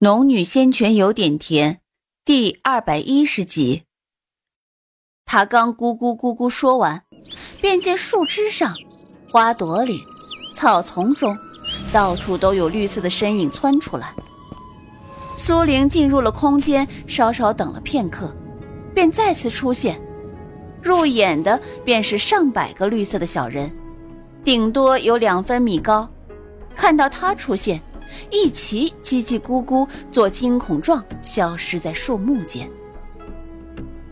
《农女仙泉有点甜》第二百一十集。他刚咕咕咕咕说完，便见树枝上、花朵里、草丛中，到处都有绿色的身影窜出来。苏玲进入了空间，稍稍等了片刻，便再次出现。入眼的便是上百个绿色的小人，顶多有两分米高。看到他出现。一齐叽叽咕咕做惊恐状，消失在树木间。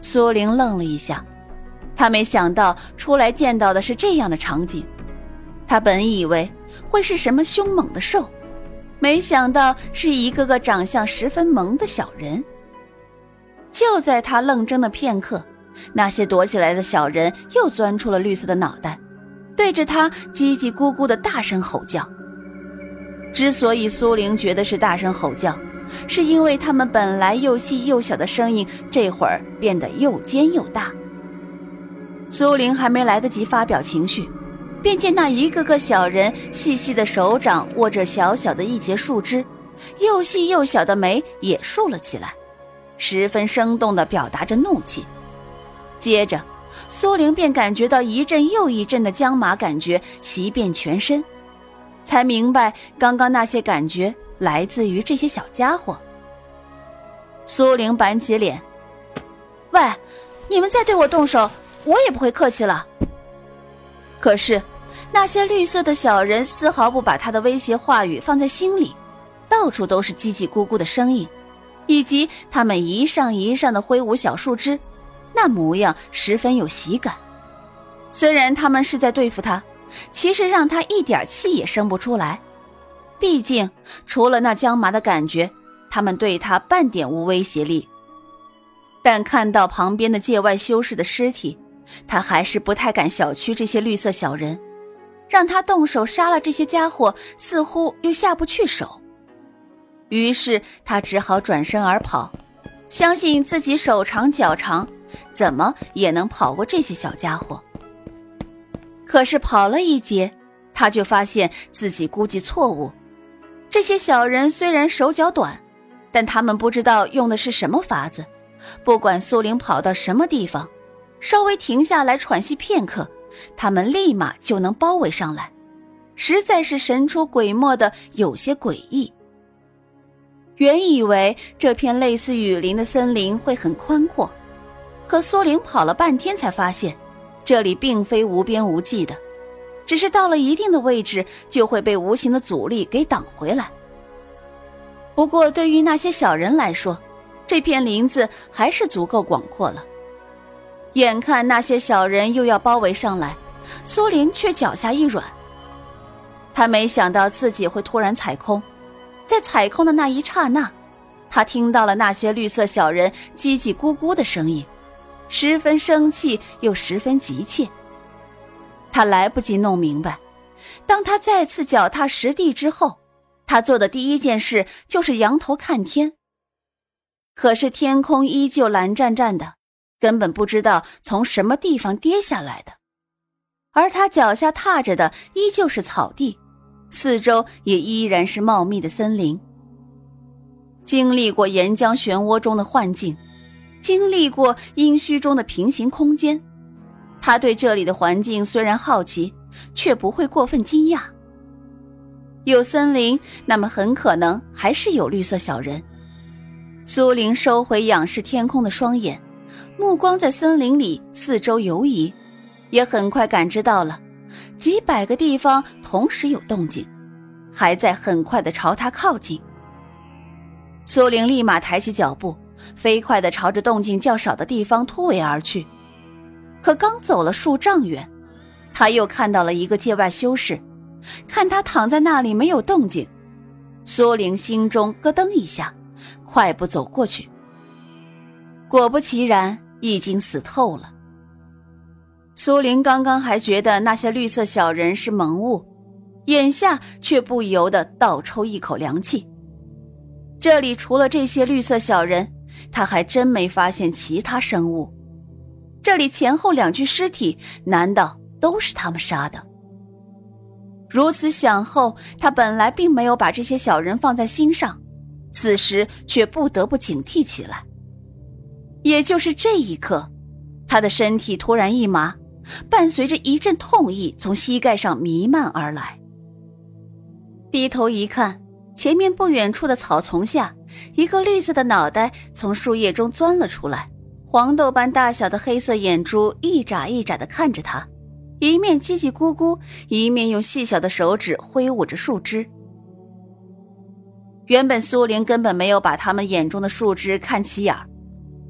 苏玲愣了一下，她没想到出来见到的是这样的场景。她本以为会是什么凶猛的兽，没想到是一个个长相十分萌的小人。就在她愣怔的片刻，那些躲起来的小人又钻出了绿色的脑袋，对着她叽叽咕咕的大声吼叫。之所以苏玲觉得是大声吼叫，是因为他们本来又细又小的声音，这会儿变得又尖又大。苏玲还没来得及发表情绪，便见那一个个小人细细的手掌握着小小的一截树枝，又细又小的眉也竖了起来，十分生动地表达着怒气。接着，苏玲便感觉到一阵又一阵的僵麻感觉袭遍全身。才明白，刚刚那些感觉来自于这些小家伙。苏玲板起脸：“喂，你们再对我动手，我也不会客气了。”可是，那些绿色的小人丝毫不把他的威胁话语放在心里，到处都是叽叽咕咕的声音，以及他们一上一上的挥舞小树枝，那模样十分有喜感。虽然他们是在对付他。其实让他一点气也生不出来，毕竟除了那僵麻的感觉，他们对他半点无威胁力。但看到旁边的界外修士的尸体，他还是不太敢小觑这些绿色小人，让他动手杀了这些家伙，似乎又下不去手。于是他只好转身而跑，相信自己手长脚长，怎么也能跑过这些小家伙。可是跑了一截，他就发现自己估计错误。这些小人虽然手脚短，但他们不知道用的是什么法子。不管苏玲跑到什么地方，稍微停下来喘息片刻，他们立马就能包围上来，实在是神出鬼没的，有些诡异。原以为这片类似雨林的森林会很宽阔，可苏玲跑了半天才发现。这里并非无边无际的，只是到了一定的位置就会被无形的阻力给挡回来。不过对于那些小人来说，这片林子还是足够广阔了。眼看那些小人又要包围上来，苏林却脚下一软。他没想到自己会突然踩空，在踩空的那一刹那，他听到了那些绿色小人叽叽咕咕的声音。十分生气又十分急切。他来不及弄明白，当他再次脚踏实地之后，他做的第一件事就是仰头看天。可是天空依旧蓝湛湛的，根本不知道从什么地方跌下来的。而他脚下踏着的依旧是草地，四周也依然是茂密的森林。经历过岩浆漩涡中的幻境。经历过阴虚中的平行空间，他对这里的环境虽然好奇，却不会过分惊讶。有森林，那么很可能还是有绿色小人。苏玲收回仰视天空的双眼，目光在森林里四周游移，也很快感知到了几百个地方同时有动静，还在很快的朝他靠近。苏玲立马抬起脚步。飞快地朝着动静较少的地方突围而去，可刚走了数丈远，他又看到了一个界外修士。看他躺在那里没有动静，苏玲心中咯噔一下，快步走过去。果不其然，已经死透了。苏玲刚刚还觉得那些绿色小人是萌物，眼下却不由得倒抽一口凉气。这里除了这些绿色小人，他还真没发现其他生物，这里前后两具尸体，难道都是他们杀的？如此想后，他本来并没有把这些小人放在心上，此时却不得不警惕起来。也就是这一刻，他的身体突然一麻，伴随着一阵痛意从膝盖上弥漫而来。低头一看，前面不远处的草丛下，一个绿色的脑袋从树叶中钻了出来，黄豆般大小的黑色眼珠一眨一眨的看着他，一面叽叽咕咕，一面用细小的手指挥舞着树枝。原本苏玲根本没有把他们眼中的树枝看起眼儿，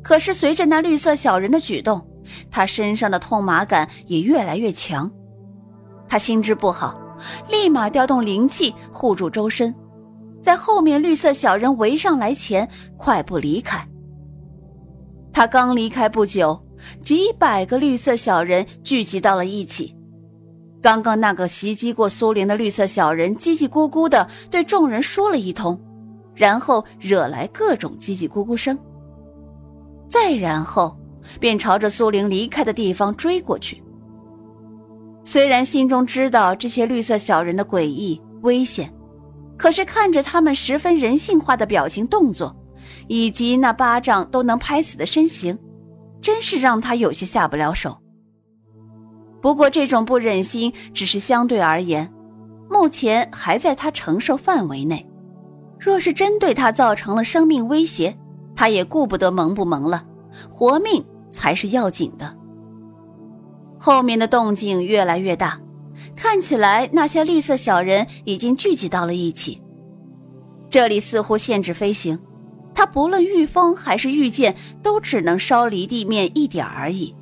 可是随着那绿色小人的举动，他身上的痛麻感也越来越强。他心知不好，立马调动灵气护住周身，在后面绿色小人围上来前快步离开。他刚离开不久，几百个绿色小人聚集到了一起。刚刚那个袭击过苏玲的绿色小人叽叽咕咕的对众人说了一通。然后惹来各种叽叽咕咕声，再然后便朝着苏玲离开的地方追过去。虽然心中知道这些绿色小人的诡异危险，可是看着他们十分人性化的表情动作，以及那巴掌都能拍死的身形，真是让他有些下不了手。不过这种不忍心只是相对而言，目前还在他承受范围内。若是真对他造成了生命威胁，他也顾不得萌不萌了，活命才是要紧的。后面的动静越来越大，看起来那些绿色小人已经聚集到了一起。这里似乎限制飞行，他不论御风还是御剑，都只能稍离地面一点而已，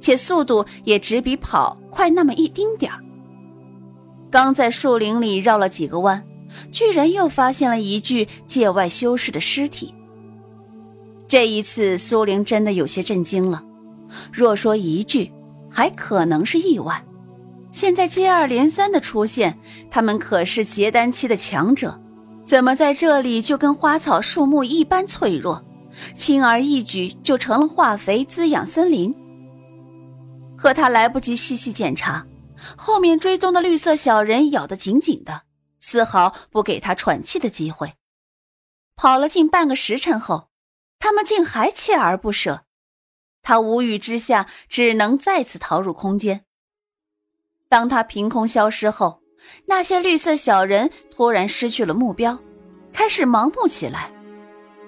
且速度也只比跑快那么一丁点儿。刚在树林里绕了几个弯。居然又发现了一具界外修士的尸体。这一次，苏玲真的有些震惊了。若说一具，还可能是意外；现在接二连三的出现，他们可是结丹期的强者，怎么在这里就跟花草树木一般脆弱，轻而易举就成了化肥滋养森林？可他来不及细细检查，后面追踪的绿色小人咬得紧紧的。丝毫不给他喘气的机会。跑了近半个时辰后，他们竟还锲而不舍。他无语之下，只能再次逃入空间。当他凭空消失后，那些绿色小人突然失去了目标，开始盲目起来。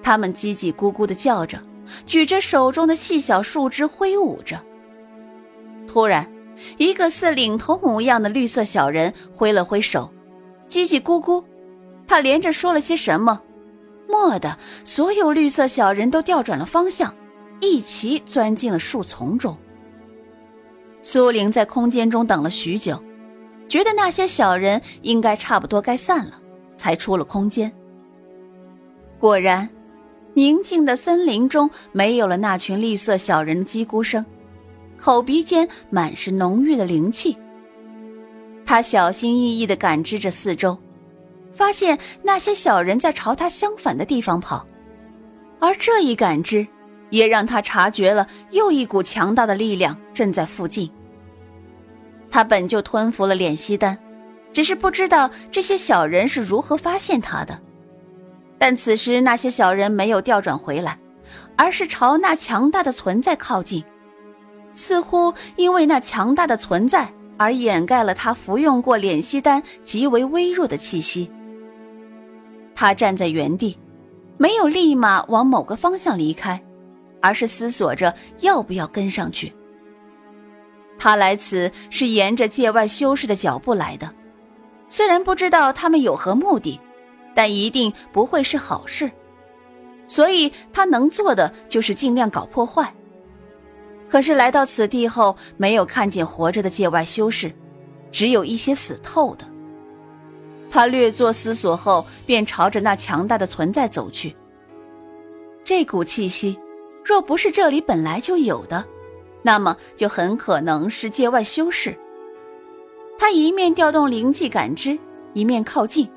他们叽叽咕咕的叫着，举着手中的细小树枝挥舞着。突然，一个似领头模样的绿色小人挥了挥手。叽叽咕咕，他连着说了些什么，蓦地，所有绿色小人都调转了方向，一齐钻进了树丛中。苏玲在空间中等了许久，觉得那些小人应该差不多该散了，才出了空间。果然，宁静的森林中没有了那群绿色小人的叽咕声，口鼻间满是浓郁的灵气。他小心翼翼地感知着四周，发现那些小人在朝他相反的地方跑，而这一感知也让他察觉了又一股强大的力量正在附近。他本就吞服了敛息丹，只是不知道这些小人是如何发现他的。但此时那些小人没有调转回来，而是朝那强大的存在靠近，似乎因为那强大的存在。而掩盖了他服用过敛息丹极为微弱的气息。他站在原地，没有立马往某个方向离开，而是思索着要不要跟上去。他来此是沿着界外修士的脚步来的，虽然不知道他们有何目的，但一定不会是好事，所以他能做的就是尽量搞破坏。可是来到此地后，没有看见活着的界外修士，只有一些死透的。他略作思索后，便朝着那强大的存在走去。这股气息，若不是这里本来就有的，那么就很可能是界外修士。他一面调动灵气感知，一面靠近，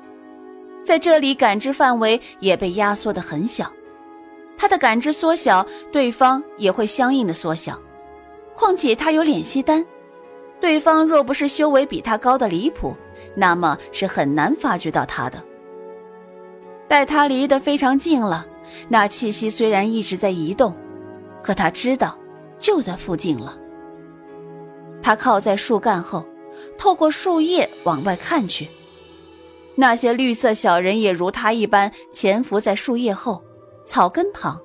在这里感知范围也被压缩的很小。他的感知缩小，对方也会相应的缩小。况且他有敛息丹，对方若不是修为比他高的离谱，那么是很难发觉到他的。待他离得非常近了，那气息虽然一直在移动，可他知道就在附近了。他靠在树干后，透过树叶往外看去，那些绿色小人也如他一般潜伏在树叶后、草根旁，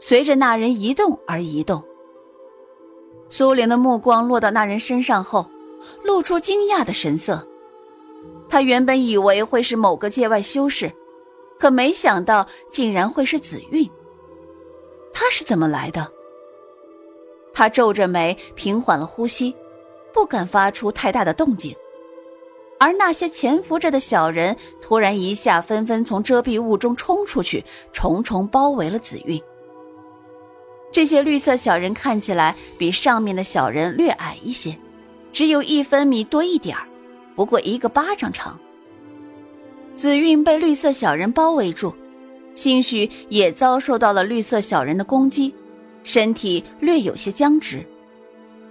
随着那人移动而移动。苏玲的目光落到那人身上后，露出惊讶的神色。他原本以为会是某个界外修士。可没想到，竟然会是紫韵。他是怎么来的？他皱着眉，平缓了呼吸，不敢发出太大的动静。而那些潜伏着的小人，突然一下纷纷从遮蔽物中冲出去，重重包围了紫韵。这些绿色小人看起来比上面的小人略矮一些，只有一分米多一点儿，不过一个巴掌长。紫韵被绿色小人包围住，兴许也遭受到了绿色小人的攻击，身体略有些僵直。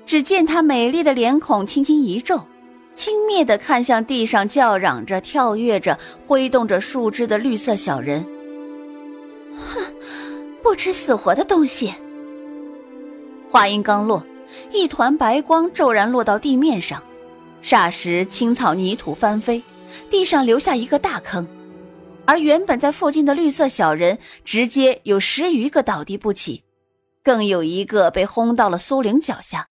只见她美丽的脸孔轻轻一皱，轻蔑地看向地上叫嚷着、跳跃着、挥动着树枝的绿色小人。哼，不知死活的东西！话音刚落，一团白光骤然落到地面上，霎时青草泥土翻飞。地上留下一个大坑，而原本在附近的绿色小人直接有十余个倒地不起，更有一个被轰到了苏玲脚下。